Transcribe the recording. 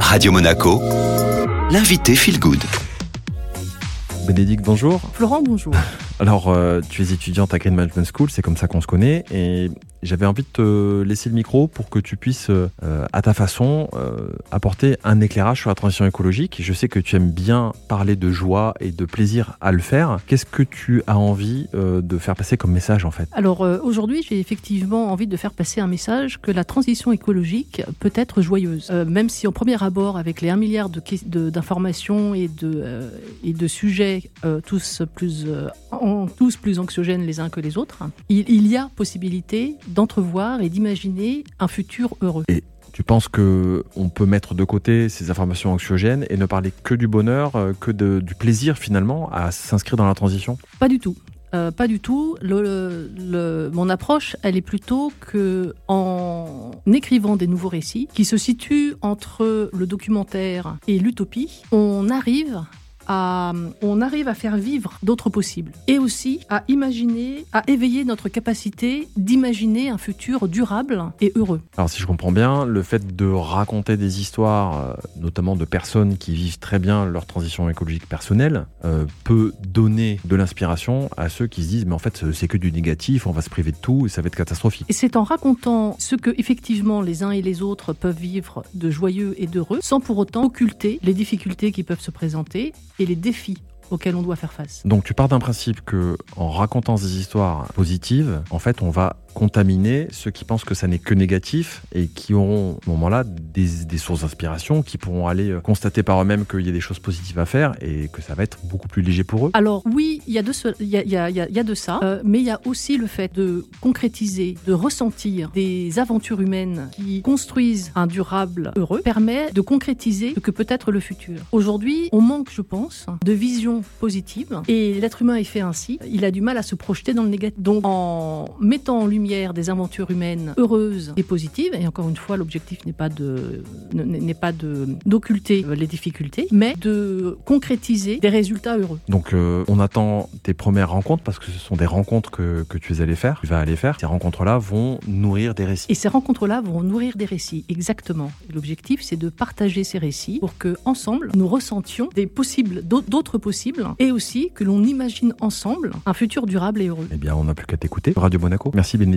Radio Monaco, l'invité Feel Good. Bénédicte, bonjour. Florent, bonjour. Alors, euh, tu es étudiante à Green Management School, c'est comme ça qu'on se connaît, et j'avais envie de te laisser le micro pour que tu puisses, euh, à ta façon, euh, apporter un éclairage sur la transition écologique. Je sais que tu aimes bien parler de joie et de plaisir à le faire. Qu'est-ce que tu as envie de faire passer comme message, en fait? Alors, aujourd'hui, j'ai effectivement envie de faire passer un message que la transition écologique peut être joyeuse. même si, en premier abord, avec les 1 milliard d'informations et, de, et de sujets tous plus tous plus anxiogènes les uns que les autres, il, y a possibilité d'entrevoir et d'imaginer un futur heureux. Et tu penses que on peut mettre de côté ces informations anxiogènes et ne parler que du bonheur, euh, que du plaisir finalement à s'inscrire dans la transition? Pas du tout. Euh, pas du tout. mon approche, elle est plutôt que en écrivant des nouveaux récits qui se situent entre le documentaire et l'utopie, on arrive on arrive à faire vivre d'autres possibles et aussi à imaginer, à éveiller notre capacité d'imaginer un futur durable et heureux. Alors si je comprends bien, le fait de raconter des histoires, euh, notamment de personnes qui vivent très bien leur transition écologique personnelle, euh, peut donner de l'inspiration à ceux qui se disent mais en fait c'est que du négatif, on va se priver de tout et ça va être catastrophique. Et c'est en racontant ce que effectivement les uns et les autres peuvent vivre de joyeux et d'heureux sans pour autant occulter les difficultés qui peuvent se présenter et les défis auxquels on doit faire face. Donc tu pars d'un principe que en racontant ces histoires positives, en fait, on va contaminer ceux qui pensent que ça n'est que négatif et qui auront, à ce moment-là, des, sources d'inspiration, qui pourront aller euh, constater par eux-mêmes qu'il y a des choses positives à faire et que ça va être beaucoup plus léger pour eux. Alors oui, il y a de, ça, mais il y a aussi le fait de concrétiser, de ressentir des aventures humaines qui construisent un durable heureux, permet de concrétiser ce que peut être le futur. Aujourd'hui, on manque, je pense, de vision positive et l'être humain est fait ainsi. Il a du mal à se projeter dans le négatif. Donc en mettant en lumière des aventures humaines heureuses et positives. Et encore une fois, l'objectif n'est pas de n'est pas de d'occulter les difficultés, mais de concrétiser des résultats heureux. Donc euh, on attend tes premières rencontres parce que ce sont des rencontres que, que tu es allé faire, tu vas aller faire. Ces rencontres-là vont nourrir des récits. Et ces rencontres-là vont nourrir des récits, exactement. L'objectif, c'est de partager ces récits pour que ensemble nous ressentions des possibles, d'autres possibles, et aussi que l'on imagine ensemble un futur durable et heureux. Eh bien, on n'a plus qu'à t'écouter. Radio Monaco. Merci Bénédicte.